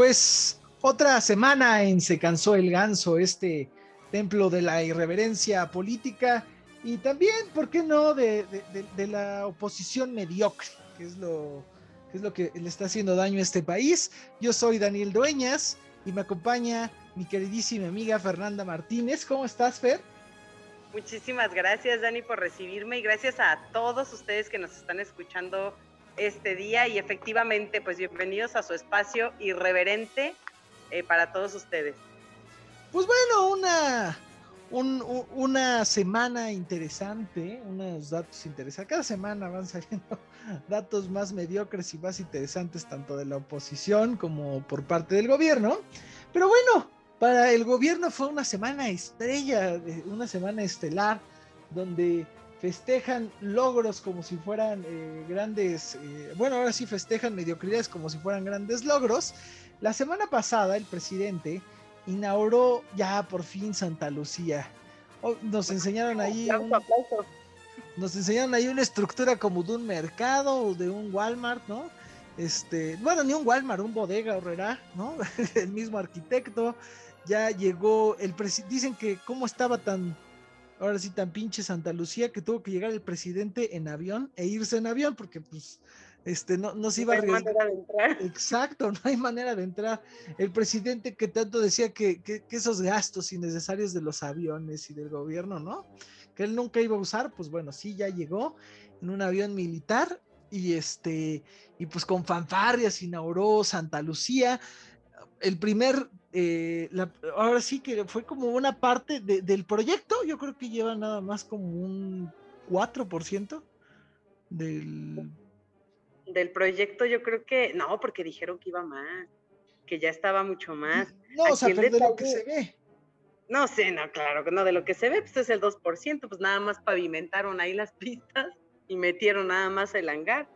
Pues otra semana en Se cansó el ganso, este templo de la irreverencia política y también, ¿por qué no?, de, la oposición mediocre, que es, lo, que es lo que le está haciendo daño a este país. Yo soy Daniel Dueñas y me acompaña mi queridísima amiga Fernanda Martínez. ¿Cómo estás, Fer? Muchísimas gracias, Dani, por recibirme y gracias a todos ustedes que nos están escuchando este día y efectivamente, pues bienvenidos a su espacio irreverente eh, para todos ustedes. Pues bueno, una, una semana interesante, unos datos interesantes. Cada semana van saliendo datos más mediocres y más interesantes, tanto de la oposición como por parte del gobierno. Pero bueno, para el gobierno fue una semana estrella, una semana estelar, donde festejan logros como si fueran eh, grandes, eh, bueno, ahora sí festejan mediocridades como si fueran grandes logros. La semana pasada el presidente inauguró ya por fin Santa Lucía. Oh, nos enseñaron ahí. nos enseñaron ahí una estructura como de un mercado o de un Walmart, ¿no? Este, bueno, ni un Walmart, un bodega horrera, ¿no? el mismo arquitecto. Ya llegó el presidente. Dicen que cómo estaba tan, ahora sí, tan pinche Santa Lucía que tuvo que llegar el presidente en avión e irse en avión porque, pues, este, no, no se iba no hay manera de entrar. Exacto, no hay manera de entrar. El presidente que tanto decía que, esos gastos innecesarios de los aviones y del gobierno, ¿no? Que él nunca iba a usar, pues bueno, sí, ya llegó en un avión militar y este, y pues con fanfarrias inauguró Santa Lucía. El primer, eh, ahora sí que fue como una parte del proyecto, yo creo que lleva nada más como un 4% del del proyecto yo creo que no, porque dijeron que iba más, que ya estaba mucho más. No, o sea, de lo que se ve. No sé, no, claro, no, de lo que se ve, pues es el 2%, pues nada más pavimentaron ahí las pistas y metieron nada más el hangar.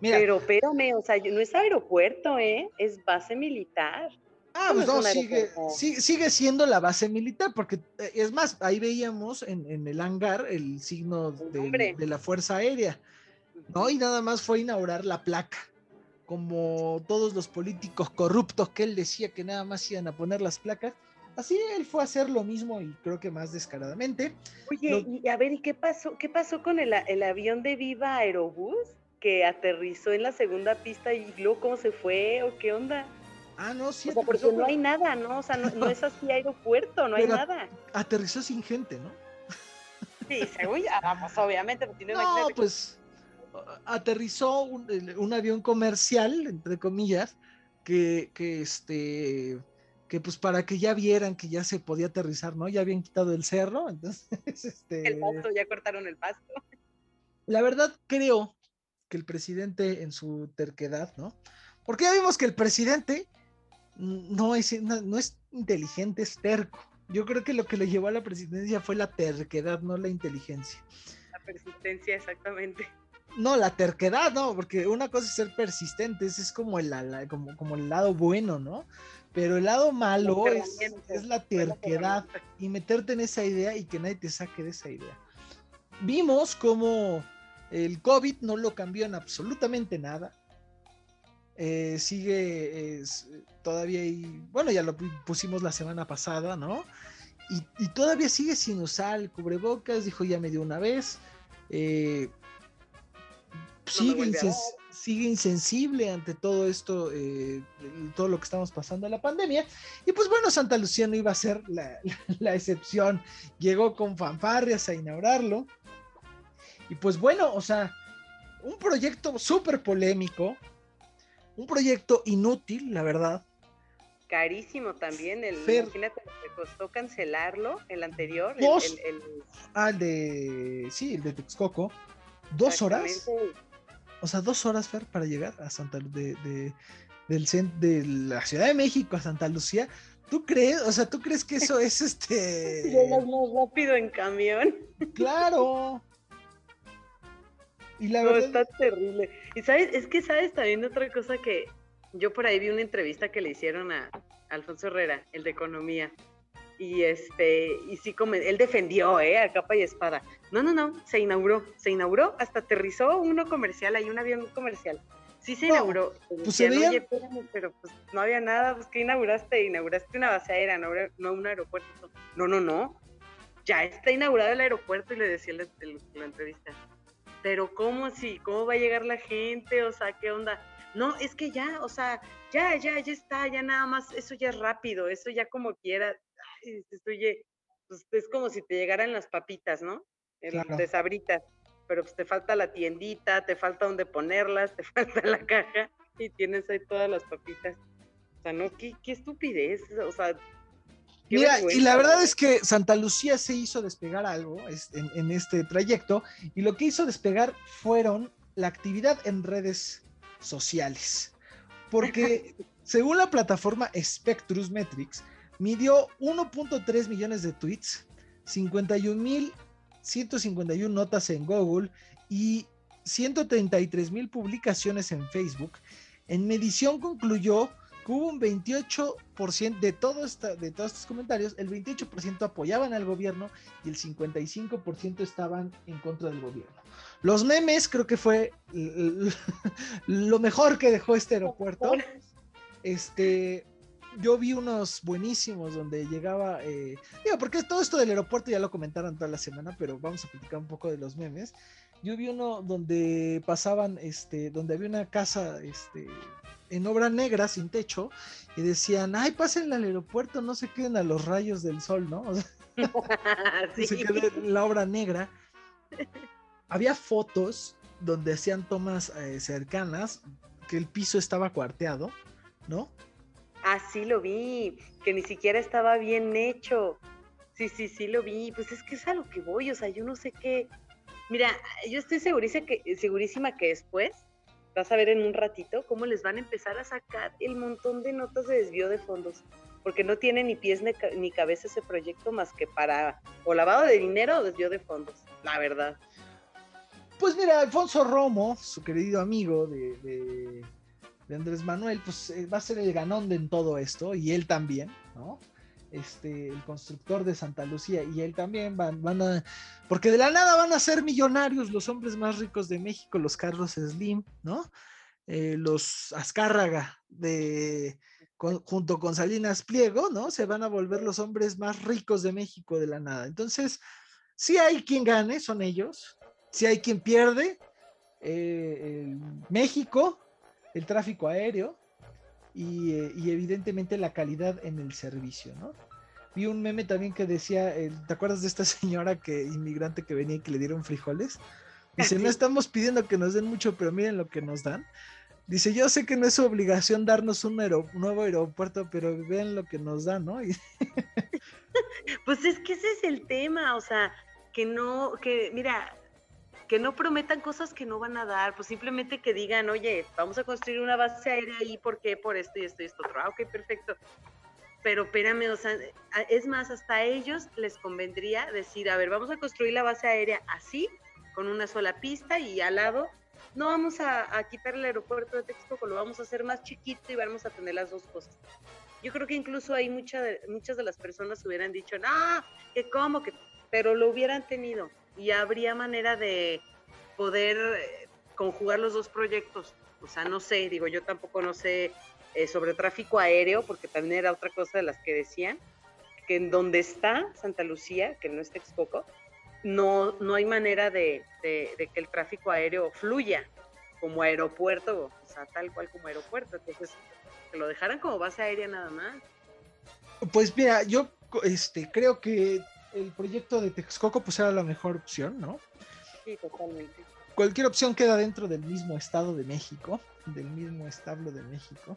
Pero espérame, o sea, no es aeropuerto, ¿eh? Es base militar. Ah, pues no, sigue, sigue, siendo la base militar, porque eh, es más, ahí veíamos en, en el hangar el signo de, de la Fuerza Aérea. ¿no? Y nada más fue inaugurar la placa, como todos los políticos corruptos que él decía que nada más iban a poner las placas. Así él fue a hacer lo mismo y creo que más descaradamente. Oye, y a ver, ¿y qué pasó? ¿Qué pasó con el, avión de Viva Aerobús que aterrizó en la segunda pista y luego cómo se fue o qué onda? Ah, no, sí. O porque no hay nada, ¿no? O sea, no, es así aeropuerto, no hay nada. Aterrizó sin gente, ¿no? Sí, según ya, pues obviamente. Pues, no, pues aterrizó un, avión comercial, entre comillas, que, que, este que pues para que ya vieran que ya se podía aterrizar, ¿no? Ya habían quitado el cerro, entonces este el pasto, ya cortaron el pasto. La verdad creo que el presidente en su terquedad, ¿no? Porque ya vimos que el presidente no es, no es inteligente, es terco. Yo creo que lo que le llevó a la presidencia fue la terquedad, no la inteligencia. La persistencia, exactamente. No, la terquedad, no, porque una cosa es ser persistente, ese es como el, como, como el lado bueno, ¿no? Pero el lado malo es, es, la terquedad y meterte en esa idea y que nadie te saque de esa idea. Vimos como el COVID no lo cambió en absolutamente nada. Eh, sigue todavía ahí, bueno, ya lo pusimos la semana pasada, ¿no? Y, y, todavía sigue sin usar el cubrebocas, dijo ya me dio una vez. Eh, sigue, insensible ante todo esto, eh, todo lo que estamos pasando en la pandemia. Y pues bueno, Santa Lucía no iba a ser la, excepción. Llegó con fanfarrias a inaugurarlo. Y pues bueno, o sea, un proyecto súper polémico, un proyecto inútil, la verdad. Carísimo también, el, imagínate lo que costó cancelarlo, el anterior. el, el, ah, de, sí, el de Texcoco. Dos horas. O sea, dos horas, Fer, para llegar a Santa de, de, del de la Ciudad de México a Santa Lucía. ¿Tú crees? O sea, ¿tú crees que eso es este. Llegas más rápido en camión. Claro. Y la verdad. Está terrible. Y sabes, es que sabes también otra cosa que yo por ahí vi una entrevista que le hicieron a Alfonso Herrera, el de Economía y este, y sí, como él defendió, ¿eh? A capa y espada. No, no, no, se inauguró, se inauguró, hasta aterrizó uno comercial, hay un avión comercial. Sí se inauguró. Pues se veía... pero pues no había nada, pues que inauguraste, inauguraste una base aérea, no, no un aeropuerto. No, no, no. Ya está inaugurado el aeropuerto y le decía en la, entrevista. Pero cómo si, cómo va a llegar la gente, o sea, qué onda. No, es que ya, o sea, ya, ya, ya está, ya nada más, eso ya es rápido, eso ya como quiera. Ay, oye, pues es como si te llegaran las papitas, ¿no? El, De sabritas pero pues te falta la tiendita, te falta donde ponerlas, te falta la caja y tienes ahí todas las papitas. O sea, no, qué, qué estupidez, o sea... Mira, y la verdad es que Santa Lucía se hizo despegar algo en, en este trayecto y lo que hizo despegar fueron la actividad en redes sociales. Porque según la plataforma Spectrus Metrics, midió 1.3 millones de tweets, 51 mil 151 notas en Google y 133 mil publicaciones en Facebook. En medición concluyó hubo un 28% de, todo esta, de todos estos comentarios, el 28% apoyaban al gobierno y el 55% estaban en contra del gobierno. Los memes creo que fue lo mejor que dejó este aeropuerto. Este, yo vi unos buenísimos donde llegaba, eh, digo, porque todo esto del aeropuerto ya lo comentaron toda la semana, pero vamos a platicar un poco de los memes. Yo vi uno donde pasaban, este, donde había una casa, este, en obra negra, sin techo, y decían, ay, pasen al aeropuerto, no se queden a los rayos del sol, ¿no? O sea, se queden la obra negra. Había fotos donde hacían tomas eh, cercanas, que el piso estaba cuarteado, ¿no? Ah, sí lo vi, que ni siquiera estaba bien hecho. Sí, sí, sí lo vi. Pues es que es a lo que voy, o sea, yo no sé qué. Mira, yo estoy segurísima que, segurísima que después, vas a ver en un ratito, cómo les van a empezar a sacar el montón de notas de desvío de fondos, porque no tiene ni pies ni, cabeza ese proyecto más que para o lavado de dinero o desvío de fondos, la verdad. Pues mira, Alfonso Romo, su querido amigo de de Andrés Manuel, pues eh, va a ser el ganón de en todo esto, y él también, ¿no? Este, el constructor de Santa Lucía, y él también van, van a, porque de la nada van a ser millonarios los hombres más ricos de México, los Carlos Slim, ¿no? Eh, los Azcárraga de junto con Salinas Pliego, ¿no? Se van a volver los hombres más ricos de México de la nada. Entonces, si hay quien gane, son ellos. Si hay quien pierde, eh, México, el tráfico aéreo eh, y, evidentemente la calidad en el servicio, ¿no? Vi un meme también que decía, ¿te acuerdas de esta señora que inmigrante que venía y que le dieron frijoles? Dice, no estamos pidiendo que nos den mucho, pero miren lo que nos dan. Dice, yo sé que no es su obligación darnos un nuevo aeropuerto, pero vean lo que nos dan, ¿no? pues es que ese es el tema, o sea, que no, que mira, que no prometan cosas que no van a dar, pues simplemente que digan, oye, vamos a construir una base aérea ahí, ¿por qué? Por esto y esto y esto otro. Ah, ok, perfecto. Pero espérame, o sea, es más, hasta a ellos les convendría decir, a ver, vamos a construir la base aérea así, con una sola pista y al lado, no vamos a, quitar el aeropuerto de Texcoco, lo vamos a hacer más chiquito y vamos a tener las dos cosas. Yo creo que incluso ahí mucha de, muchas de las personas hubieran dicho, no, que cómo, que, pero lo hubieran tenido y habría manera de poder eh, conjugar los dos proyectos. O sea, no sé, digo, yo tampoco no sé eh, sobre tráfico aéreo, porque también era otra cosa de las que decían, que en donde está Santa Lucía, que no es Texcoco, no, no hay manera de, que el tráfico aéreo fluya como aeropuerto, o sea, tal cual como aeropuerto. Entonces, que lo dejaran como base aérea nada más. Pues mira, yo este, creo que el proyecto de Texcoco pues era la mejor opción, ¿no? Sí, totalmente. Cualquier opción queda dentro del mismo estado de México, del mismo establo de México.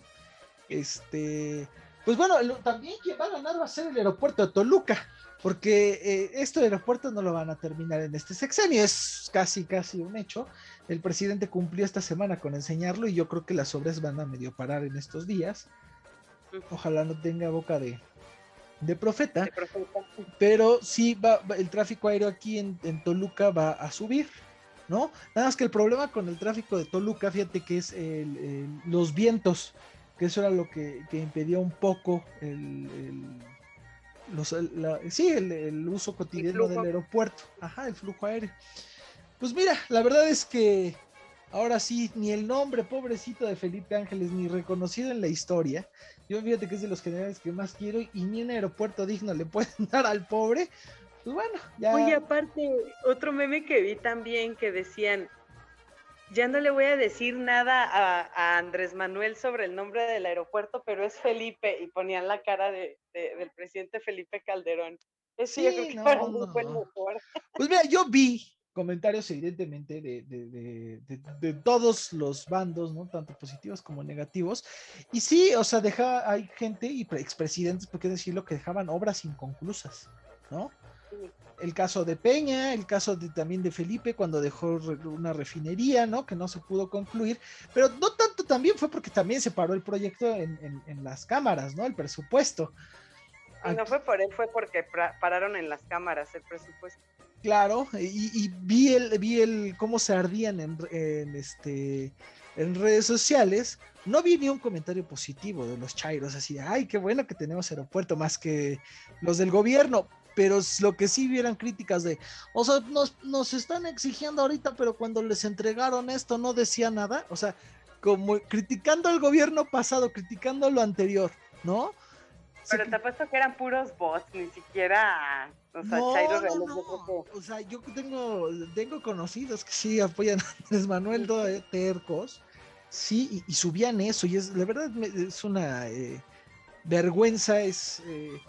Este, pues bueno, también quien va a ganar va a ser el aeropuerto de Toluca, porque eh, este aeropuerto no lo van a terminar en este sexenio, es casi, casi un hecho. El presidente cumplió esta semana con enseñarlo y yo creo que las obras van a medio parar en estos días. Ojalá no tenga boca de, de profeta, pero sí va, el tráfico aéreo aquí en, Toluca va a subir, ¿no? Nada más que el problema con el tráfico de Toluca, fíjate que es los vientos, que eso era lo que, que impedía un poco el, los, sí, el, uso cotidiano del aeropuerto, ajá, el flujo aéreo. Pues mira, la verdad es que Ahora sí, ni el nombre pobrecito de Felipe Ángeles, ni reconocido en la historia. Yo fíjate que es de los generales que más quiero y ni un aeropuerto digno le pueden dar al pobre. Pues bueno, ya. Oye, aparte, otro meme que vi también que decían, ya no le voy a decir nada a, Andrés Manuel sobre el nombre del aeropuerto, pero es Felipe, y ponían la cara de, del presidente Felipe Calderón. Eso yo creo que no, no. mejor. Pues mira, yo vi comentarios evidentemente de, de, de, de, todos los bandos, ¿no? Tanto positivos como negativos. Y sí, o sea, deja, hay gente y expresidentes, por qué decirlo, que dejaban obras inconclusas, ¿no? El caso de Peña, el caso de, también de Felipe cuando dejó una refinería, ¿no? Que no se pudo concluir, pero no tanto también fue porque también se paró el proyecto en, en, las cámaras, ¿no? El presupuesto. Y no fue por él, fue porque pararon en las cámaras el presupuesto. Claro, y, vi el, vi el cómo se ardían en, este en redes sociales. No vi ni un comentario positivo de los chairos, así ay, qué bueno que tenemos aeropuerto, más que los del gobierno. Pero lo que sí vieran críticas de, o sea, nos, nos están exigiendo ahorita, pero cuando les entregaron esto no decía nada. O sea, como criticando al gobierno pasado, criticando lo anterior, ¿no? Pero te apuesto que eran puros bots, ni siquiera. O sea, no, no, no. O sea, yo tengo, tengo conocidos que sí apoyan a Andrés Manuel de tercos. Sí, y, subían eso. Y es, la verdad, es una eh, vergüenza. es eh,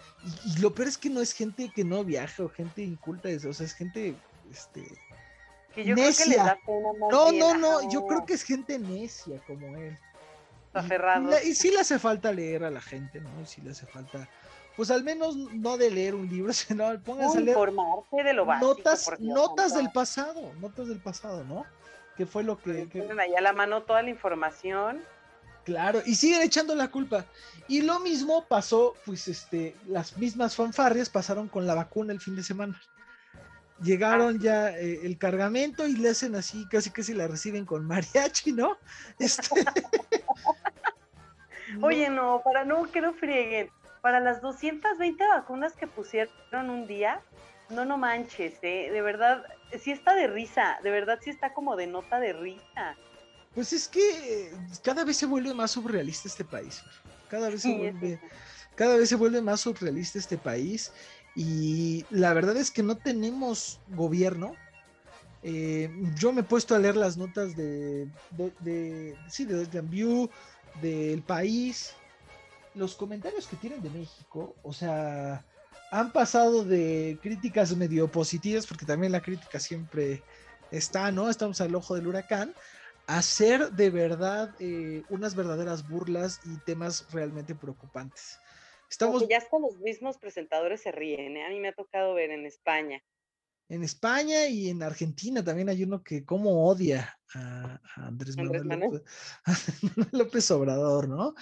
y, lo peor es que no es gente que no viaja o gente inculta. o sea, es gente. Este, que yo necia. creo que da no, no, no. Yo creo que es gente necia como él. Y, sí le hace falta leer a la gente, ¿no? Y sí le hace falta, pues al menos no de leer un libro, sino pónganse a leer. Informarse de lo básico. Notas, notas del pasado, notas del pasado, ¿no? Que fue lo que. Tienen ahí a la mano toda la información. Claro, y siguen echando la culpa. Y lo mismo pasó, pues, este, las mismas fanfarrias pasaron con la vacuna el fin de semana llegaron ah. ya eh, el cargamento y le hacen así, casi casi la reciben con mariachi, ¿no? Este... Oye, no, para no que no frieguen, para las 220 vacunas que pusieron un día, no, no manches, ¿eh? de verdad, sí está de risa, de verdad sí está como de nota de risa. Pues es que cada vez se vuelve más surrealista este país, cada vez se vuelve, cada vez se vuelve más surrealista este país y la verdad es que no tenemos gobierno. Eh, yo me he puesto a leer las notas de, de, de sí, de View, del país, los comentarios que tienen de México, o sea, han pasado de críticas medio positivas, porque también la crítica siempre está, ¿no? Estamos al ojo del huracán, a ser de verdad eh, unas verdaderas burlas y temas realmente preocupantes. Estamos... ya hasta los mismos presentadores se ríen, ¿eh? a mí me ha tocado ver en España. En España y en Argentina también hay uno que como odia a, Andrés, Manuel, López, Obrador, ¿no?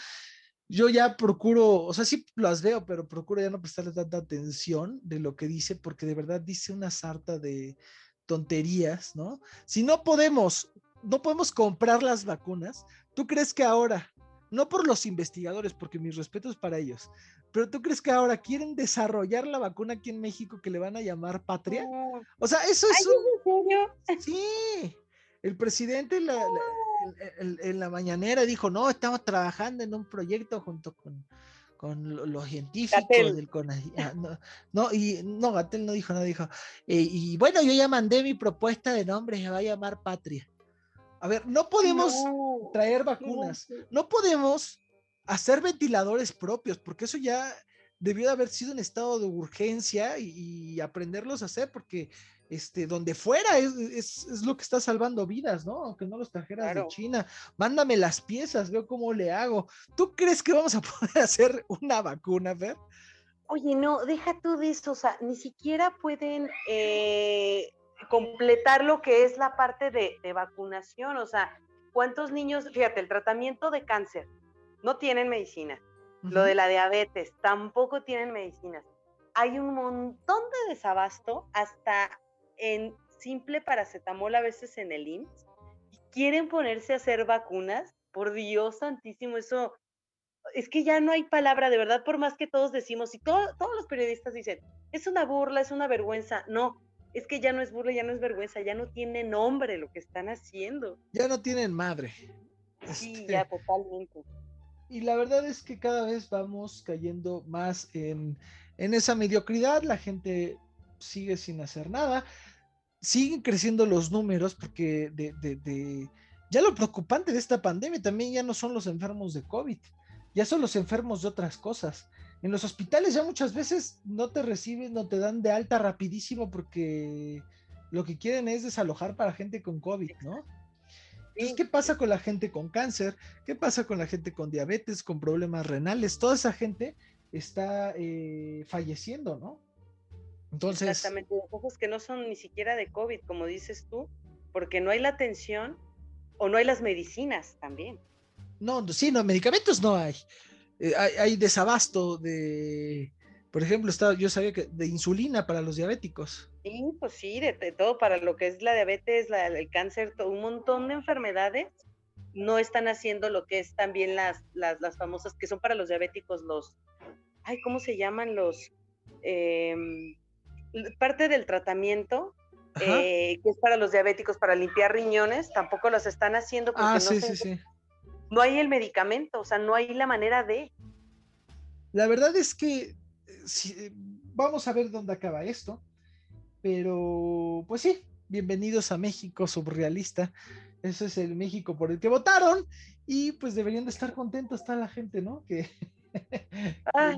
Yo ya procuro, o sea, sí las veo, pero procuro ya no prestarle tanta atención de lo que dice, porque de verdad dice una sarta de tonterías, ¿no? Si no podemos, no podemos comprar las vacunas, ¿tú crees que ahora no por los investigadores, porque mis respetos para ellos, pero tú crees que ahora quieren desarrollar la vacuna aquí en México que le van a llamar patria? O sea, eso es un... Sí, el presidente en la mañanera dijo, no, estamos trabajando en un proyecto junto con, con los científicos del ah, no, no, y no, Gatel no dijo nada, dijo, eh, y bueno, yo ya mandé mi propuesta de nombre, se va a llamar patria. A ver, no podemos traer vacunas, no podemos hacer ventiladores propios, porque eso ya debió de haber sido en estado de urgencia y, aprenderlos a hacer, porque este, donde fuera es, lo que está salvando vidas, ¿no? Aunque no los trajeras de China. Mándame las piezas, veo cómo le hago. ¿Tú crees que vamos a poder hacer una vacuna, Fer? Oye, no, deja tú de eso, o sea, ni siquiera pueden eh, completar lo que es la parte de, vacunación. O sea, ¿cuántos niños, fíjate, el tratamiento de cáncer no tienen medicina? Lo de la diabetes tampoco tienen medicinas. Hay un montón de desabasto hasta en simple paracetamol a veces en el IMSS. Y quieren ponerse a hacer vacunas. Por Dios santísimo, eso es que ya no hay palabra, de verdad, por más que todos decimos, y todos los periodistas dicen, es una burla, es una vergüenza. No, es que ya no es burla, ya no es vergüenza, ya no tiene nombre lo que están haciendo. Ya no tienen madre. Sí, este, ya totalmente. Y la verdad es que cada vez vamos cayendo más en, en esa mediocridad, la gente sigue sin hacer nada, siguen creciendo los números porque de, de, de, ya lo preocupante de esta pandemia también ya no son los enfermos de COVID, ya son los enfermos de otras cosas. En los hospitales ya muchas veces no te reciben, no te dan de alta rapidísimo porque lo que quieren es desalojar para gente con COVID, ¿no? Entonces, ¿qué pasa con la gente con cáncer? ¿Qué pasa con la gente con diabetes, con problemas renales? Toda esa gente está eh, falleciendo, ¿no? Entonces. Exactamente, cosas que no son ni siquiera de COVID, como dices tú, porque no hay la atención o no hay las medicinas también. No, sí, no, medicamentos no hay. Eh, hay, desabasto de, por ejemplo, está, yo sabía que de insulina para los diabéticos. Sí, pues sí, de, todo para lo que es la diabetes, el cáncer, todo, un montón de enfermedades no están haciendo lo que es también las, las, las famosas, que son para los diabéticos, los, ay, ¿cómo se llaman los? Em, parte del tratamiento eh, que es para los diabéticos, para limpiar riñones, tampoco los están haciendo porque ah, no, no hay el medicamento, o sea, no hay la manera de. La verdad es que si, vamos a ver dónde acaba esto, pero pues sí, bienvenidos a México surrealista. Ese es el México por el que votaron y pues deberían de estar contentos está la gente, ¿no? Que ah,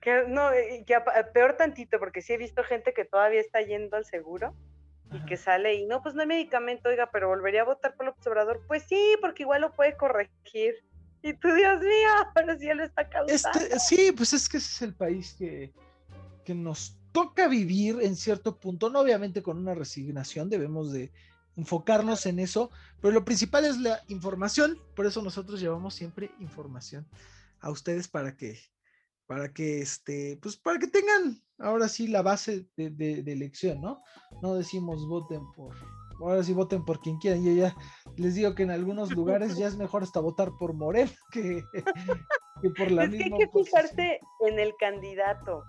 que no, que peor tantito, porque sí he visto gente que todavía está yendo al seguro y que sale y no, pues no hay medicamento, oiga, pero volvería a votar por el observador. Pues sí, porque igual lo puede corregir. Y tú, Dios mío, pero si él está causando. Este, sí, pues es que ese es el país que, que nos toca vivir en cierto punto, no obviamente con una resignación, debemos de enfocarnos en eso, pero lo principal es la información, por eso nosotros llevamos siempre información a ustedes para que para que este, pues para que tengan ahora sí la base de, elección, ¿no? No decimos voten por, ahora sí voten por quien quieran. Yo ya les digo que en algunos lugares ya es mejor hasta votar por Morel que, por la misma. Que hay que fijarse en el candidato.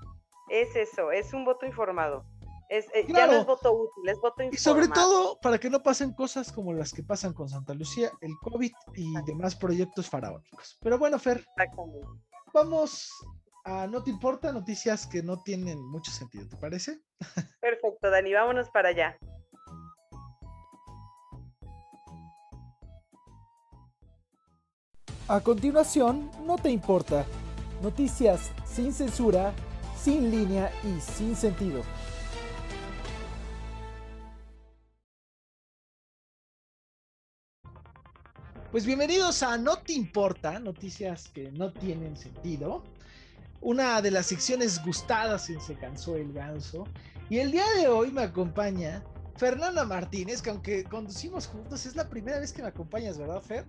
Es eso, es un voto informado. Es, eh, Ya no es voto útil, es voto informado. Y sobre todo para que no pasen cosas como las que pasan con Santa Lucía, el COVID y demás proyectos faraónicos. Pero bueno, Fer, vamos no te importa noticias que no tienen mucho sentido, ¿te parece? Perfecto, Dani, vámonos para allá. A continuación, no te importa. Noticias sin censura, sin línea y sin sentido. Pues bienvenidos a No te importa, noticias que no tienen sentido una de las secciones gustadas en Se cansó el ganso. Y el día de hoy me acompaña Fernanda Martínez, que aunque conducimos juntos, es la primera vez que me acompañas, ¿verdad, Fer?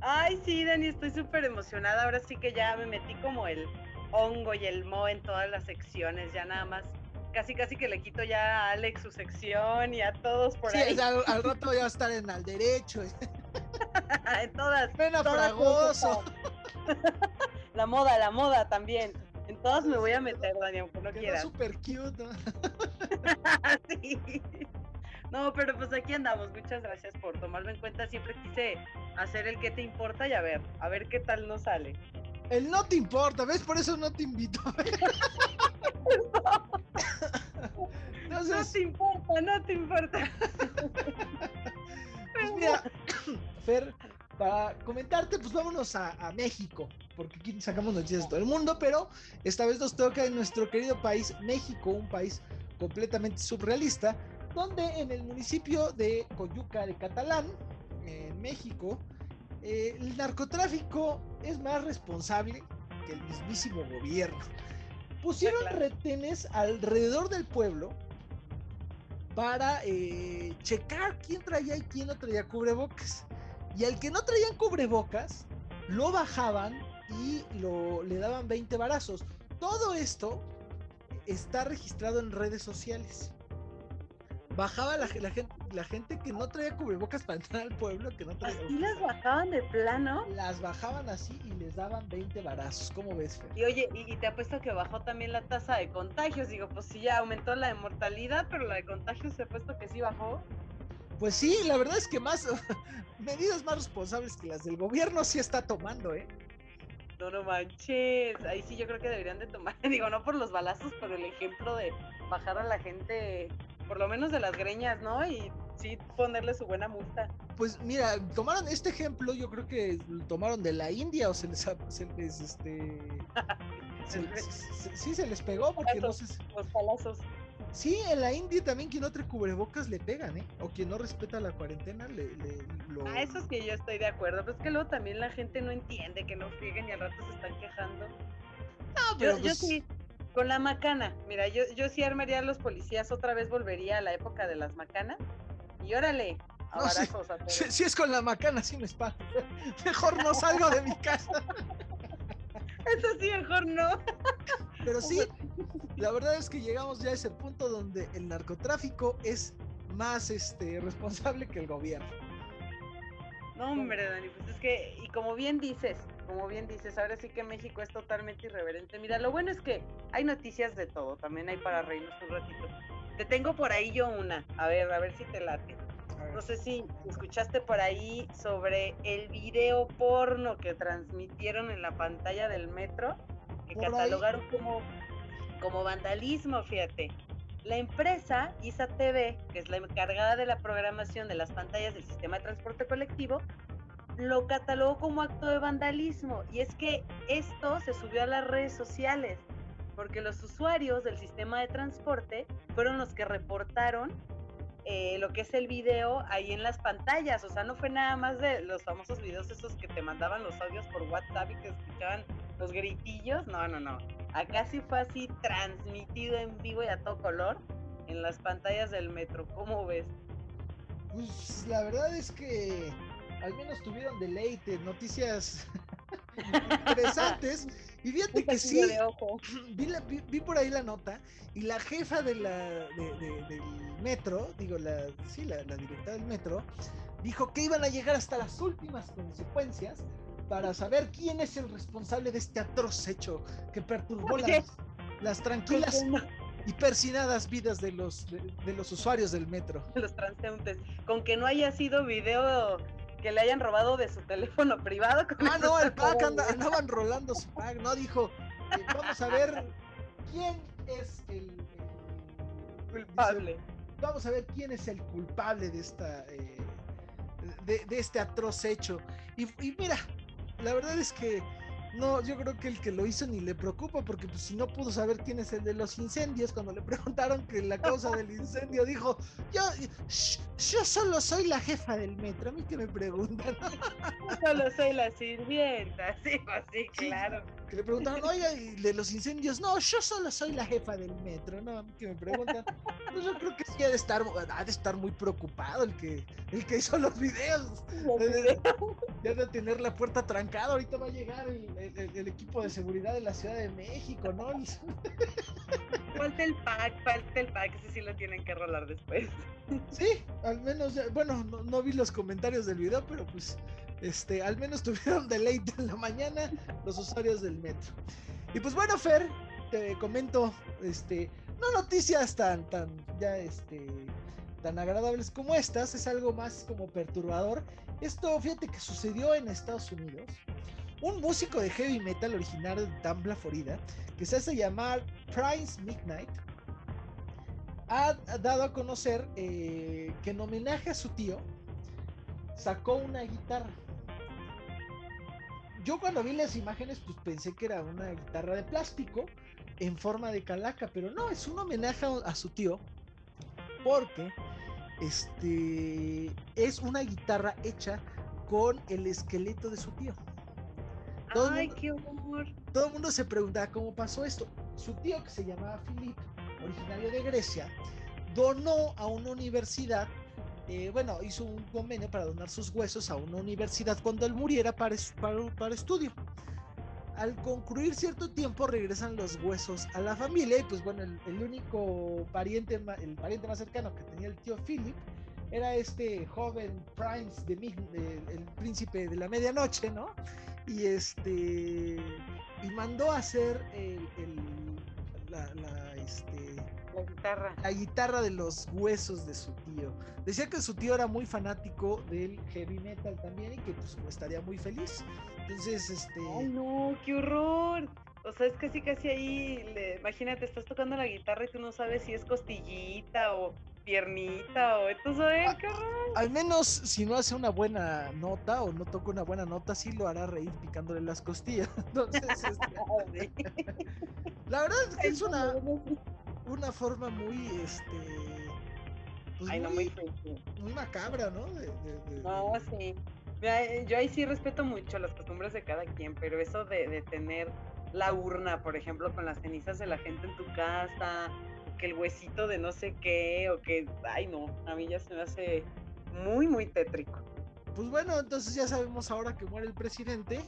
Ay, sí, Dani, estoy súper emocionada. Ahora sí que ya me metí como el hongo y el mo en todas las secciones, ya nada más. Casi, casi que le quito ya a Alex su sección y a todos por ahí. Sí, al, al, rato voy a estar en al derecho. en todas. Pena fragoso. La moda, la moda también. En todas me voy a meter, Dani, aunque no quiera. súper cute, ¿no? sí. No, pero pues aquí andamos. Muchas gracias por tomarlo en cuenta. Siempre quise hacer el que te importa y a ver, a ver qué tal nos sale. El no te importa, ¿ves? Por eso no te invito. No te importa, no te importa. Pues mira, Fer, para comentarte, pues vámonos a, México, porque aquí sacamos noticias de todo el mundo, pero esta vez nos toca en nuestro querido país, México, un país completamente surrealista, donde en el municipio de Coyuca de Catalán, en México, eh, el narcotráfico es más responsable que el mismísimo gobierno. Pusieron retenes alrededor del pueblo para eh, checar quién traía y quién no traía cubrebocas. Y al que no traían cubrebocas, lo bajaban y lo, le daban 20 varazos. Todo esto está registrado en redes sociales. Bajaba la, gente. la gente que no traía cubrebocas para entrar al pueblo, que no traía. ¿Y las bajaban de plano? Las bajaban así y les daban 20 varazos. ¿Cómo ves, Fer? Y oye, y, te apuesto que bajó también la tasa de contagios. Digo, pues sí, ya aumentó la de mortalidad, pero la de contagios se ha puesto que sí bajó. Pues sí, la verdad es que más medidas más responsables que las del gobierno sí está tomando, ¿eh? No, no manches. Ahí sí yo creo que deberían de tomar, digo, no por los balazos, pero el ejemplo de bajar a la gente, por lo menos de las greñas, ¿no? Y sí ponerle su buena multa. Pues mira, tomaron este ejemplo, yo creo que lo tomaron de la India o se les, se les este... sí, se les pegó porque no sé... Los balazos. Sí, en la India también quien no trae cubrebocas le pegan, ¿eh? O quien no respeta la cuarentena le, lo... Ah, eso es que yo estoy de acuerdo, pero es que luego también la gente no entiende que no frieguen y al rato se están quejando. No, pero yo, pues sí, con la macana, mira, yo, yo sí armaría a los policías, otra vez volvería a la época de las macanas y órale, a no, si, es con la macana, sí me espanto. Mejor no salgo de mi casa. Eso sí, mejor no. Pero sí, la verdad es que llegamos ya a ese punto donde el narcotráfico es más este, responsable que el gobierno. No, hombre, Dani, pues es que, y como bien dices, como bien dices, ahora sí que México es totalmente irreverente. Mira, lo bueno es que hay noticias de todo, también hay para reírnos un ratito. Te tengo por ahí yo una, a ver, a ver si te late. No sé si escuchaste por ahí sobre el video porno que transmitieron en la pantalla del metro, que catalogaron como, como vandalismo, fíjate. La empresa ISA TV, que es la encargada de la programación de las pantallas del sistema de transporte colectivo, lo catalogó como acto de vandalismo. Y es que esto se subió a las redes sociales, porque los usuarios del sistema de transporte fueron los que reportaron eh, lo que es el video ahí en las pantallas. O sea, no fue nada más de los famosos videos esos que te mandaban los audios por WhatsApp y que escuchaban los gritillos. No, no, no. Acá sí fue así transmitido en vivo y a todo color en las pantallas del metro. ¿Cómo ves? Pues la verdad es que al menos tuvieron deleite, noticias interesantes. Y fíjate que sí, vi, por ahí la nota y la jefa de la, del metro, digo, la, sí, la, directora del metro, dijo que iban a llegar hasta las últimas consecuencias para saber quién es el responsable de este atroz hecho que perturbó las, tranquilas y persinadas vidas de los, de, los usuarios del metro. Los transeúntes. Con que no haya sido video que le hayan robado de su teléfono privado. Ah, no, el pack andaban rolando su pack, no dijo, eh, vamos a ver quién es el, culpable. vamos a ver quién es el culpable de esta eh, de, este atroz hecho. Y, y mira, la verdad es que no, yo creo que el que lo hizo ni le preocupa, porque pues, si no pudo saber quién es el de los incendios, cuando le preguntaron que la causa del incendio, dijo, yo, yo solo soy la jefa del metro, a mí que me preguntan. Solo soy la sirvienta, sí, pues claro. Que le preguntaron, oiga, ¿y de los incendios? No, yo solo soy la jefa del metro, ¿no? A mí que me preguntan. Pues yo creo que sí ha de estar, ha de estar muy preocupado el que, el que hizo los videos. Ya de tener la puerta trancada, ahorita va a llegar el el, equipo de seguridad de la Ciudad de México, ¿no? Falta el pack, falta el pack, ese sí lo tienen que rolar después. Sí, al menos, bueno, no, vi los comentarios del video, pero pues, este, al menos tuvieron deleite en la mañana los usuarios del metro. Y pues bueno, Fer, te comento, este, no noticias tan, tan, ya, este, tan agradables como estas, es algo más como perturbador. Esto, fíjate que sucedió en Estados Unidos un músico de heavy metal originario de Tambla, Florida, que se hace llamar Prince Midnight, ha dado a conocer eh, que en homenaje a su tío sacó una guitarra. Yo cuando vi las imágenes pues pensé que era una guitarra de plástico en forma de calaca, pero no, es un homenaje a, su tío porque este es una guitarra hecha con el esqueleto de su tío. Ay, qué humor. Todo el mundo se preguntaba cómo pasó esto. Su tío, que se llamaba Philip, originario de Grecia, donó a una universidad, eh, bueno, hizo un convenio para donar sus huesos a una universidad cuando él muriera para, para, estudio. Al concluir cierto tiempo regresan los huesos a la familia y pues bueno, el, único pariente, el pariente más cercano que tenía el tío Philip era este joven Prince de, el príncipe de la medianoche, ¿no? Y este y mandó a hacer el, la, este, la guitarra. La guitarra de los huesos de su tío. Decía que su tío era muy fanático del heavy metal también y que pues estaría muy feliz. Entonces, este. Ay, no, qué horror. O sea, es casi casi ahí, imagínate, estás tocando la guitarra y tú no sabes si es costillita o piernita o entonces, qué Al menos si no hace una buena nota o no toca una buena nota, sí lo hará reír picándole las costillas. Entonces, este, la verdad es que es una, una forma muy, este, pues muy, muy, macabra, ¿no? no, sí. Eh, yo ahí sí respeto mucho las costumbres de cada quien, pero eso de, tener la urna, por ejemplo, con las cenizas de la gente en tu casa, que el huesito de no sé qué, o que, ay no, a mí ya se me hace muy, muy tétrico. Pues bueno, entonces ya sabemos ahora que muere el presidente,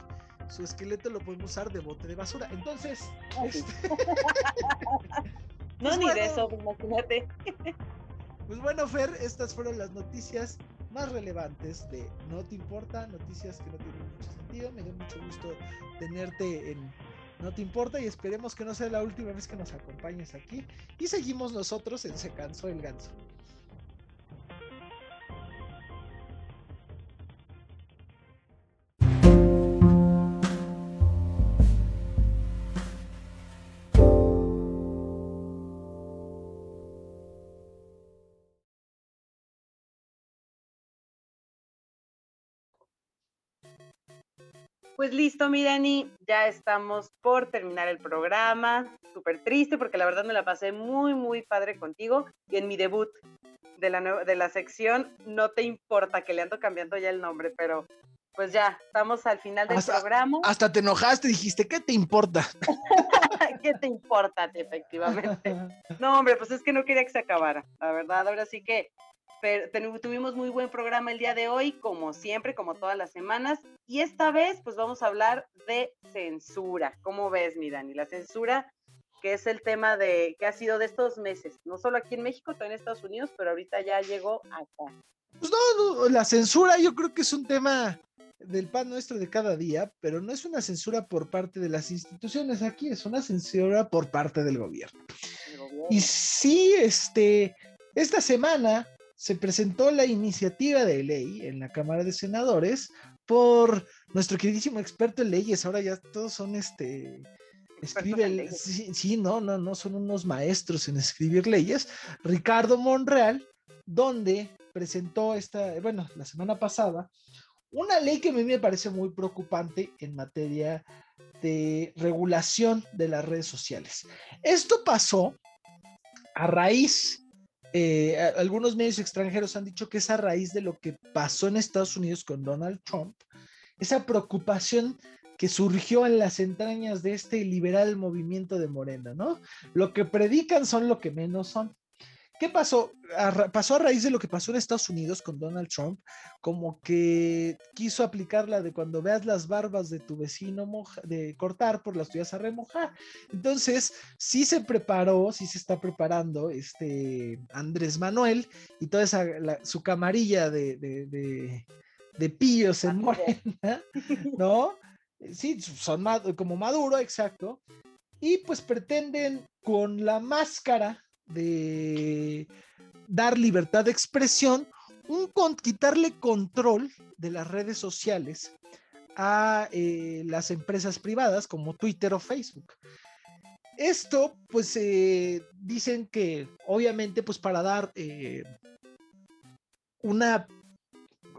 su esqueleto lo podemos usar de bote de basura. Entonces, este, no, pues ni de eso, imagínate. Pues bueno, Fer, estas fueron las noticias más relevantes de No Te Importa, noticias que no tienen mucho sentido. Me dio mucho gusto tenerte en No Te Importa y esperemos que no sea la última vez que nos acompañes aquí. Y seguimos nosotros en Se Cansó el Ganso. Pues listo, mi Dani, ya estamos por terminar el programa. Súper triste porque la verdad me la pasé muy, muy padre contigo. Y en mi debut de la, de la sección, no te importa que le ando cambiando ya el nombre, pero pues ya, estamos al final del programa. Hasta te enojaste, dijiste, ¿qué te importa? ¿Qué te importa, efectivamente? No, hombre, pues es que no quería que se acabara, la verdad. Ahora sí que pero tuvimos muy buen programa el día de hoy, como siempre, como todas las semanas. Y esta vez, pues vamos a hablar de censura. ¿Cómo ves, mi Dani? La censura, que es el tema de que ha sido de estos meses, no solo aquí en México, también en Estados Unidos, pero ahorita ya llegó acá. Pues no, la censura yo creo que es un tema del pan nuestro de cada día, pero no es una censura por parte de las instituciones aquí, es una censura por parte del gobierno. gobierno. Y sí, este, esta semana se presentó la iniciativa de ley en la Cámara de Senadores por nuestro queridísimo experto en leyes. Ahora ya todos son este. Escribe, sí, sí, no, no, no, son unos maestros en escribir leyes. Ricardo Monreal, donde presentó esta, bueno, la semana pasada, una ley que a mí me parece muy preocupante en materia de regulación de las redes sociales. Esto pasó a raíz eh, algunos medios extranjeros han dicho que es a raíz de lo que pasó en Estados Unidos con Donald Trump, esa preocupación que surgió en las entrañas de este liberal movimiento de Morena, ¿no? Lo que predican son lo que menos son. ¿Qué pasó? pasó a raíz de lo que pasó en Estados Unidos con Donald Trump, como que quiso aplicar la de cuando veas las barbas de tu vecino de cortar, por las tuyas a remojar. Entonces, sí se preparó, sí se está preparando este Andrés Manuel y toda esa, su camarilla de, de, de, pillos en Morena, ¿no? Sí, son como Maduro, exacto. Y pues pretenden con la máscara de dar libertad de expresión, un quitarle control de las redes sociales a eh, las empresas privadas como Twitter o Facebook. Esto, pues, eh, dicen que obviamente, pues, para dar eh, una,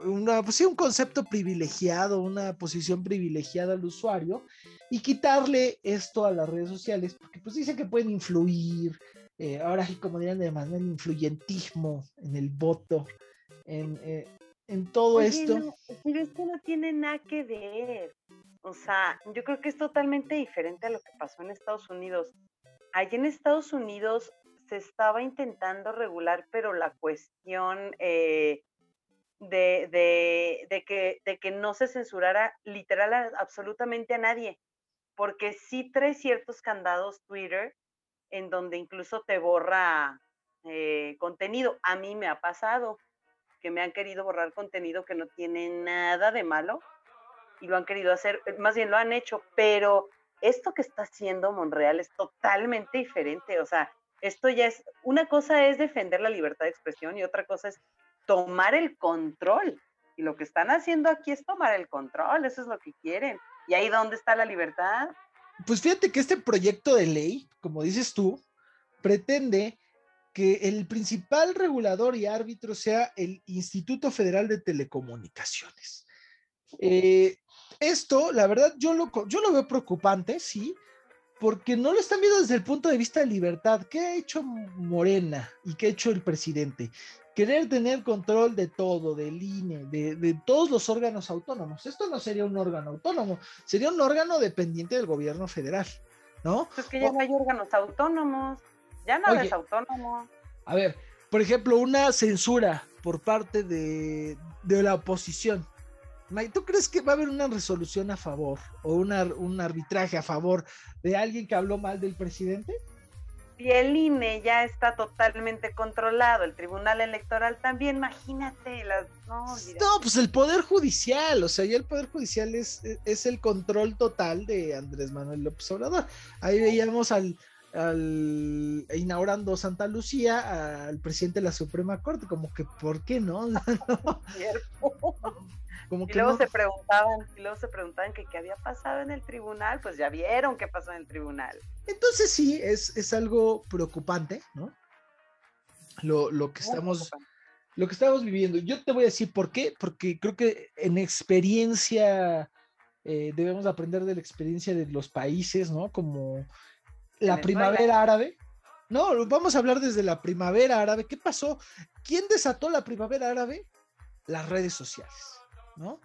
una pues, sí, un concepto privilegiado, una posición privilegiada al usuario y quitarle esto a las redes sociales, porque pues dicen que pueden influir, eh, ahora sí, como dirían de manera influyentismo en el voto, en, eh, todo esto. pero esto no tiene nada que ver. O sea, yo creo que es totalmente diferente a lo que pasó en Estados Unidos. Allí en Estados Unidos se estaba intentando regular, pero la cuestión eh, de, de, que, de que no se censurara literal absolutamente a nadie, porque sí trae ciertos candados Twitter en donde incluso te borra eh, contenido. A mí me ha pasado. que me han querido borrar contenido que no tiene nada de malo y lo han querido hacer, eh, más bien lo han hecho, pero esto que está haciendo Monreal es totalmente diferente, o sea, esto ya es, una cosa es defender la libertad de expresión y otra cosa es tomar el control. Y lo que están haciendo aquí es tomar el control, eso es lo que quieren. ¿Y ahí dónde está la libertad? Pues fíjate que este proyecto de ley, como dices tú, pretende que el principal regulador y árbitro sea el Instituto Federal de Telecomunicaciones. Eh, esto, la verdad, yo lo, yo lo veo preocupante, sí, porque no lo están viendo desde el punto de vista de libertad. ¿Qué ha hecho Morena y qué ha hecho el presidente? Querer tener control de todo, del INE, de, de, todos los órganos autónomos. Esto no sería un órgano autónomo, sería un órgano dependiente del gobierno federal, ¿no? Pues que ya no hay órganos autónomos, ya nada es autónomo. A ver, por ejemplo, una censura por parte de, de la oposición ¿tú crees que va a haber una resolución a favor o un arbitraje a favor de alguien que habló mal del presidente? Y el INE ya está totalmente controlado, el Tribunal Electoral también, imagínate. Las... No, no, pues el Poder Judicial, o sea, ya el Poder Judicial es, es el control total de Andrés Manuel López Obrador. Ahí veíamos al, al inaugurando Santa Lucía al presidente de la Suprema Corte, como que, ¿por qué no? y luego se preguntaban, y luego se preguntaban que qué había pasado en el tribunal, pues ya vieron qué pasó en el tribunal. Entonces sí, es, es algo preocupante, ¿no? Lo, lo que estamos, lo que estamos viviendo. Yo te voy a decir por qué, porque creo que en experiencia eh, debemos aprender de la experiencia de los países, ¿no? Como la primavera árabe. No, vamos a hablar desde la primavera árabe. ¿Qué pasó? ¿Quién desató la primavera árabe? Las redes sociales. ¿No?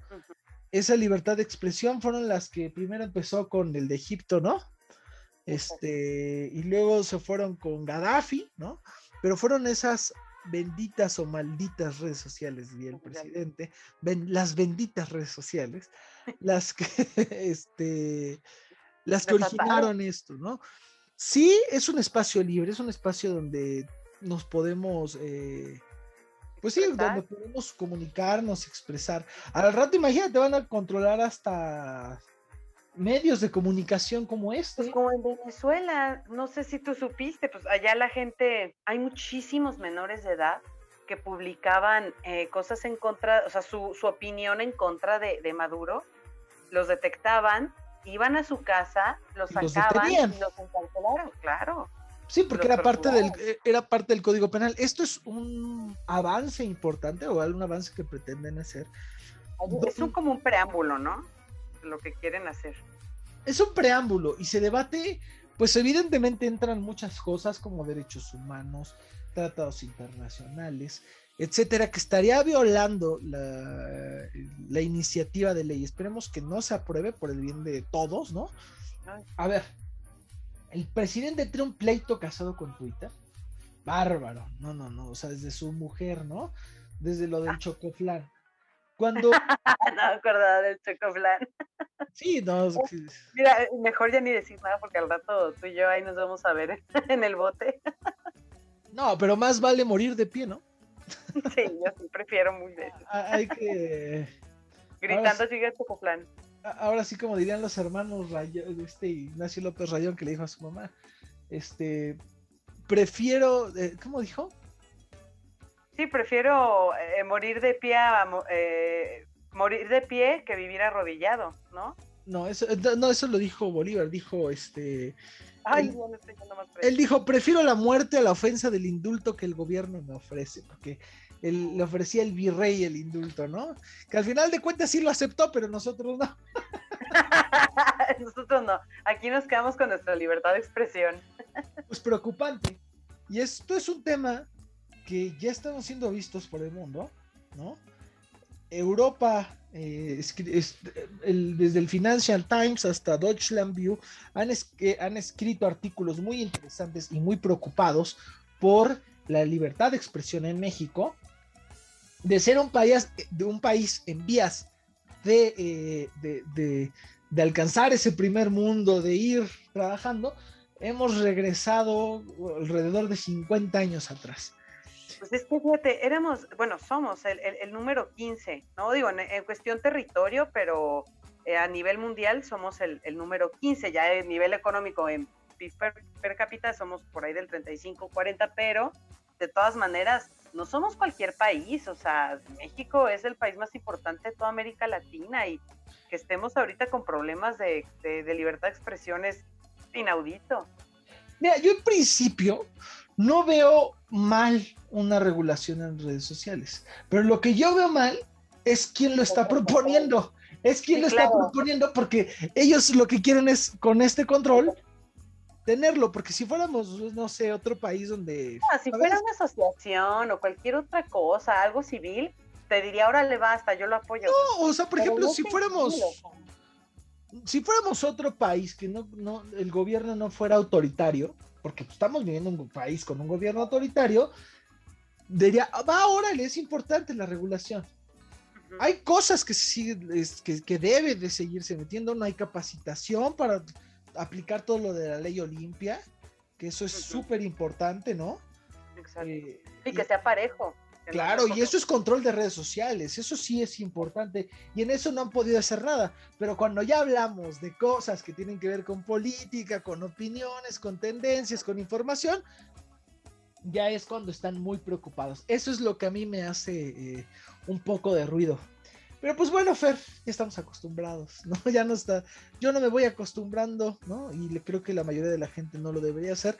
Esa libertad de expresión fueron las que primero empezó con el de Egipto, ¿no? Este, y luego se fueron con Gaddafi, ¿no? Pero fueron esas benditas o malditas redes sociales, diría el presidente, las benditas redes sociales, las que, este, las que originaron esto, ¿no? Sí, es un espacio libre, es un espacio donde nos podemos eh, pues sí, donde podemos comunicarnos, expresar. Al rato, imagínate, van a controlar hasta medios de comunicación como este. Pues como en Venezuela, no sé si tú supiste, pues allá la gente, hay muchísimos menores de edad que publicaban eh, cosas en contra, o sea, su, su opinión en contra de, de, Maduro, los detectaban, iban a su casa, los sacaban y los encarcelaron, claro. Sí, porque era parte, del, eh, era parte del Código Penal. ¿Esto es un avance importante o algún avance que pretenden hacer? Es un, como un preámbulo, ¿no? Lo que quieren hacer. Es un preámbulo y se debate, pues evidentemente entran muchas cosas como derechos humanos, tratados internacionales, etcétera, que estaría violando la, la iniciativa de ley. Esperemos que no se apruebe por el bien de todos, ¿no? A ver, el presidente tiene un pleito casado con Twitter. Bárbaro. No, no, no. O sea, desde su mujer, ¿no? Desde lo del ah. chocoflan. Cuando. no me acordaba del chocoflan. sí, no. Mira, mejor ya ni decir nada porque al rato tú y yo ahí nos vamos a ver en el bote. no, pero más vale morir de pie, ¿no? sí, yo sí prefiero muy bien. Hay que. Gritando, sigue el chocoflan ahora sí como dirían los hermanos este Ignacio López Rayón que le dijo a su mamá, este, prefiero, eh, ¿cómo dijo? Sí, prefiero eh, morir de pie eh, morir de pie que vivir arrodillado, ¿no? No, eso, no, eso lo dijo Bolívar, dijo este. Ay, él, más él dijo, prefiero la muerte a la ofensa del indulto que el gobierno me ofrece, porque le ofrecía el virrey el indulto, ¿no? Que al final de cuentas sí lo aceptó, pero nosotros no. nosotros no. Aquí nos quedamos con nuestra libertad de expresión. pues preocupante. Y esto es un tema que ya estamos siendo vistos por el mundo, ¿no? Europa, eh, desde el Financial Times hasta Deutschland View, han, han escrito artículos muy interesantes y muy preocupados por la libertad de expresión en México de ser un país, de un país en vías eh, de, de, alcanzar ese primer mundo, de ir trabajando, hemos regresado alrededor de 50 años atrás. Pues es que fíjate, éramos, bueno, somos el, número 15, ¿no? Digo, en, cuestión territorio, pero eh, a nivel mundial somos el, número 15, ya a nivel económico en per, per cápita somos por ahí del 35, 40, pero de todas maneras, no somos cualquier país, o sea, México es el país más importante de toda América Latina y que estemos ahorita con problemas de, libertad de expresión es inaudito. Mira, yo en principio no veo mal una regulación en redes sociales, pero lo que yo veo mal es quién lo está proponiendo. Es quien lo está proponiendo porque ellos lo que quieren es con este control tenerlo, porque si fuéramos, no sé, otro país donde... si fuera una asociación o cualquier otra cosa, algo civil, te diría, ahora le basta, yo lo apoyo. No, o sea, por ejemplo, si fuéramos... Si fuéramos otro país que no, no, el gobierno no fuera autoritario, porque estamos viviendo en un país con un gobierno autoritario, diría, va, órale, es importante la regulación. Hay cosas que, sí, que, que debe de seguirse metiendo, no hay capacitación para aplicar todo lo de la ley Olimpia, que eso es súper importante, ¿no? Exacto. Eh, y que sea parejo. Claro, y eso es control de redes sociales, eso sí es importante y en eso no han podido hacer nada, pero cuando ya hablamos de cosas que tienen que ver con política, con opiniones, con tendencias, con información, ya es cuando están muy preocupados. Eso es lo que a mí me hace eh, un poco de ruido. Pero pues bueno, Fer, ya estamos acostumbrados, ¿no? Ya no está, yo no me voy acostumbrando, ¿no? Y le creo que la mayoría de la gente no lo debería hacer.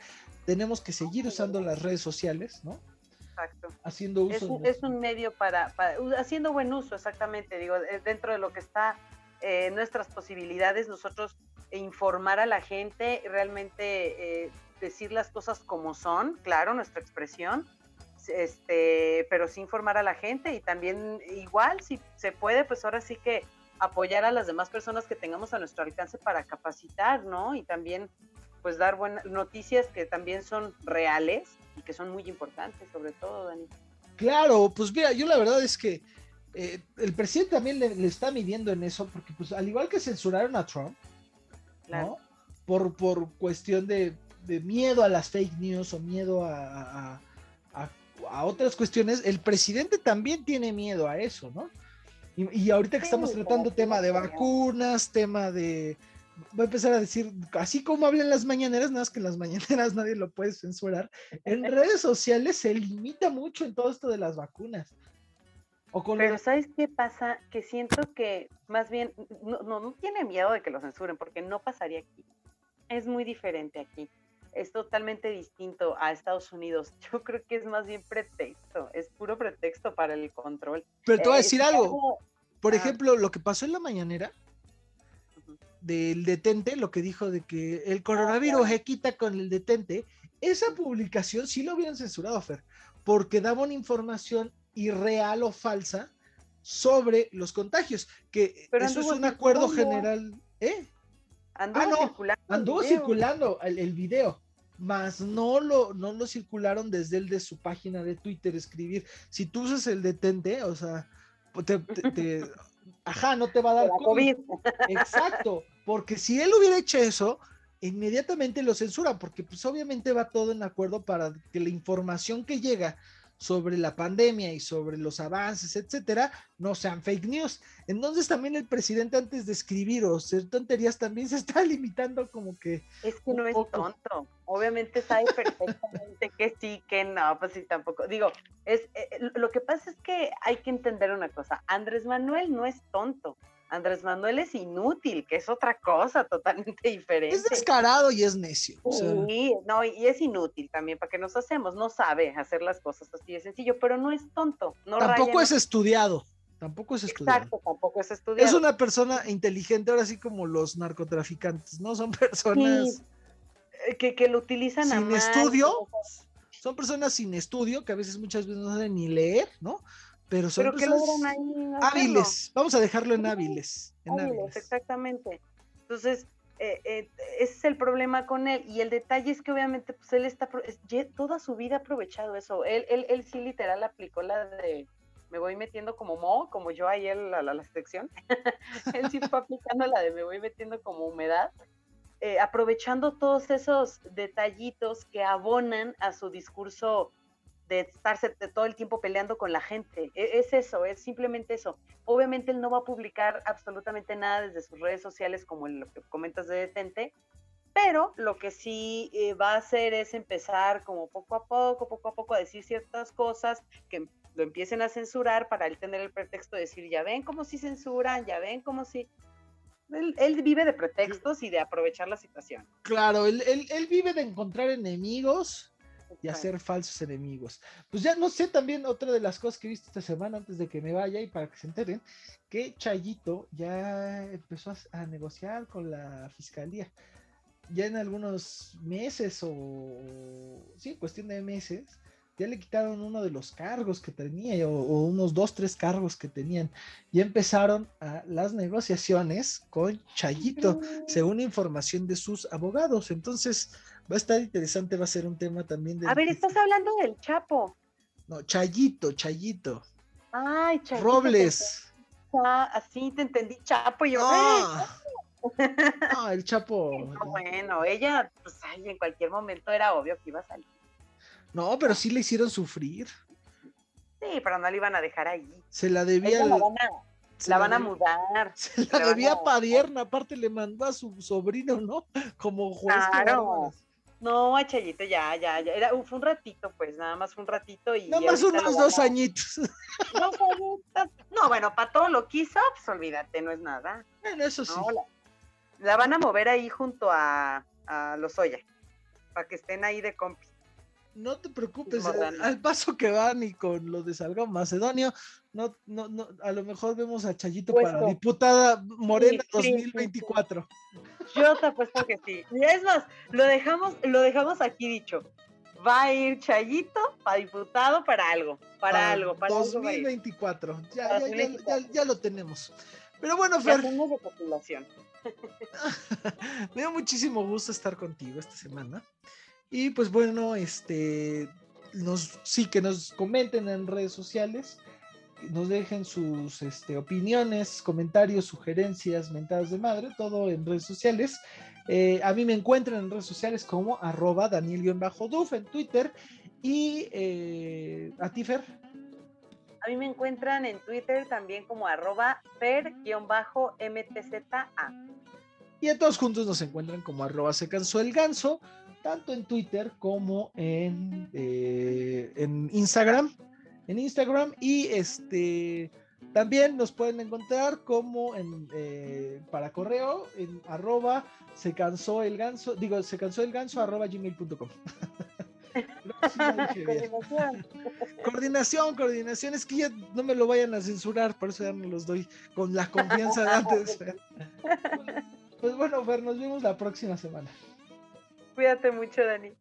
Tenemos que seguir usando las redes sociales, ¿no? Exacto. Haciendo uso. Es un, medio para, haciendo buen uso, exactamente, digo, dentro de lo que está eh, nuestras posibilidades, nosotros informar a la gente, realmente eh, decir las cosas como son, claro, nuestra expresión, este, pero sí informar a la gente y también igual si se puede, pues ahora sí que apoyar a las demás personas que tengamos a nuestro alcance para capacitar, ¿no? Y también pues dar buenas noticias que también son reales y que son muy importantes, sobre todo, Dani. Claro, pues mira, yo la verdad es que eh, el presidente también le, está midiendo en eso, porque pues al igual que censuraron a Trump, ¿no? Por, por cuestión de, miedo a las fake news o miedo a a otras cuestiones, el presidente también tiene miedo a eso, ¿no? Y, ahorita que estamos tratando tema de vacunas, tema de... Voy a empezar a decir, así como hablan las mañaneras, nada más que en las mañaneras nadie lo puede censurar. En redes sociales se limita mucho en todo esto de las vacunas. O Pero ¿sabes qué pasa? Que siento que más bien no, no, no tiene miedo de que lo censuren, porque no pasaría aquí. Es muy diferente aquí es totalmente distinto a Estados Unidos. Yo creo que es más bien pretexto, es puro pretexto para el control. Pero te voy a decir algo. Por ah. ejemplo, lo que pasó en la mañanera del detente, lo que dijo de que el coronavirus se quita con el detente, esa publicación sí lo hubieran censurado, Fer, porque daba una información irreal o falsa sobre los contagios, que eso es un acuerdo general, ¿eh? Anduvo ah, circulando. Anduvo circulando el, el, video más no lo, no lo circularon desde el de su página de Twitter escribir. Si tú usas el detente, o sea, te, ajá, no te va a dar COVID. Exacto, porque si él hubiera hecho eso, inmediatamente lo censura, porque pues obviamente va todo en acuerdo para que la información que llega sobre la pandemia y sobre los avances, etcétera, no sean fake news. Entonces también el presidente antes de escribir o ser tonterías también se está limitando como que... Es que no es tonto. Obviamente sabe perfectamente que sí, que no, pues sí tampoco. Digo, es eh, lo que pasa es que hay que entender una cosa. Andrés Manuel no es tonto. Andrés Manuel es inútil, que es otra cosa totalmente diferente. Es descarado y es necio. Sí, no, y es inútil también, para que nos hacemos, no sabe hacer las cosas así de sencillo, pero no es tonto. No tampoco es estudiado. Tampoco es estudiado. Exacto, tampoco es estudiado. Es una persona inteligente, ahora sí como los narcotraficantes, ¿no? Son personas eh, que, que, lo utilizan sin estudio. Son personas sin estudio que a veces muchas veces no saben ni leer, ¿no? Pero son hábiles. Vamos a dejarlo en hábiles. hábiles, exactamente. Entonces, eh, eh, ese es el problema con él. Y el detalle es que obviamente, pues él está, toda su vida ha aprovechado eso. Él, él, él sí literal aplicó la de, me voy metiendo como mo, como yo ayer la, la, la sección. él sí fue aplicando la de me voy metiendo como humedad. Eh, aprovechando todos esos detallitos que abonan a su discurso de estarse todo el tiempo peleando con la gente. E, es, eso, es simplemente eso. Obviamente él no va a publicar absolutamente nada desde sus redes sociales como lo que comentas de Detente, pero lo que sí eh, va a hacer es empezar como poco a poco, poco a poco a decir ciertas cosas que lo empiecen a censurar para él tener el pretexto de decir, ya ven cómo si censuran, ya ven cómo si... Él, vive de pretextos y de aprovechar la situación. Claro, él, él vive de encontrar enemigos y hacer falsos enemigos. Pues ya no sé también otra de las cosas que he visto esta semana antes de que me vaya y para que se enteren, que Chayito ya empezó a, negociar con la fiscalía. Ya en algunos meses o, sí, cuestión de meses, ya le quitaron uno de los cargos que tenía, o, unos dos, tres cargos que tenían. Y empezaron a las negociaciones con Chayito, según información de sus abogados. Entonces, Va a estar interesante, va a ser un tema también de. A ver, estás hablando del Chapo. No, Chayito, Chayito. Ay, Chayito. Robles. Ah, así te entendí, Chapo. Y yo, no. el Chapo. bueno, ella, pues, ay, en cualquier momento era obvio que iba a salir. No, pero sí le hicieron sufrir. Sí, pero no le iban a dejar ahí. Se la debía. La van a, mudar. Se la, debía Padierna, aparte le mandó a su sobrino, ¿no? Como juez. Claro. No, a Chayito ya, ya, ya. Era, fue un ratito, pues, nada más fue un ratito y. Nada más unos dos añitos. Dos añitos. No, bueno, para todo lo quiso, pues olvídate, no es nada. Bueno, eso sí. la, van a mover ahí junto a, a los Oya, para que estén ahí de compis. No te preocupes, al paso que van y con lo de Salgado Macedonio, no, no, no, a lo mejor vemos a Chayito para diputada Morena 2024. Yo te apuesto que sí. Y es más, lo dejamos, lo dejamos aquí dicho. Va a ir Chayito para diputado para algo, para, algo, para 2024. Ya, ya, ya, lo tenemos. Pero bueno, Fer. de populación. Me dio muchísimo gusto estar contigo esta semana. Y pues bueno, este, nos, sí que nos comenten en redes sociales, nos dejen sus este, opiniones, comentarios, sugerencias, mentadas de madre, todo en redes sociales. Eh, a mí me encuentran en redes sociales como arroba Daniel-Duf en Twitter y eh, a Tifer. A mí me encuentran en Twitter también como arroba fer-mtza. Y a todos juntos nos encuentran como arroba se cansó el ganso tanto en Twitter como en, eh, en Instagram. En Instagram y este también nos pueden encontrar como en eh, para correo en arroba se cansó el ganso, digo, se cansó el ganso arroba gmail.com. coordinación. coordinación, coordinación, es que ya no me lo vayan a censurar, por eso ya no los doy con la confianza de antes. pues bueno, Fer, nos vemos la próxima semana. Cuídate mucho, Dani.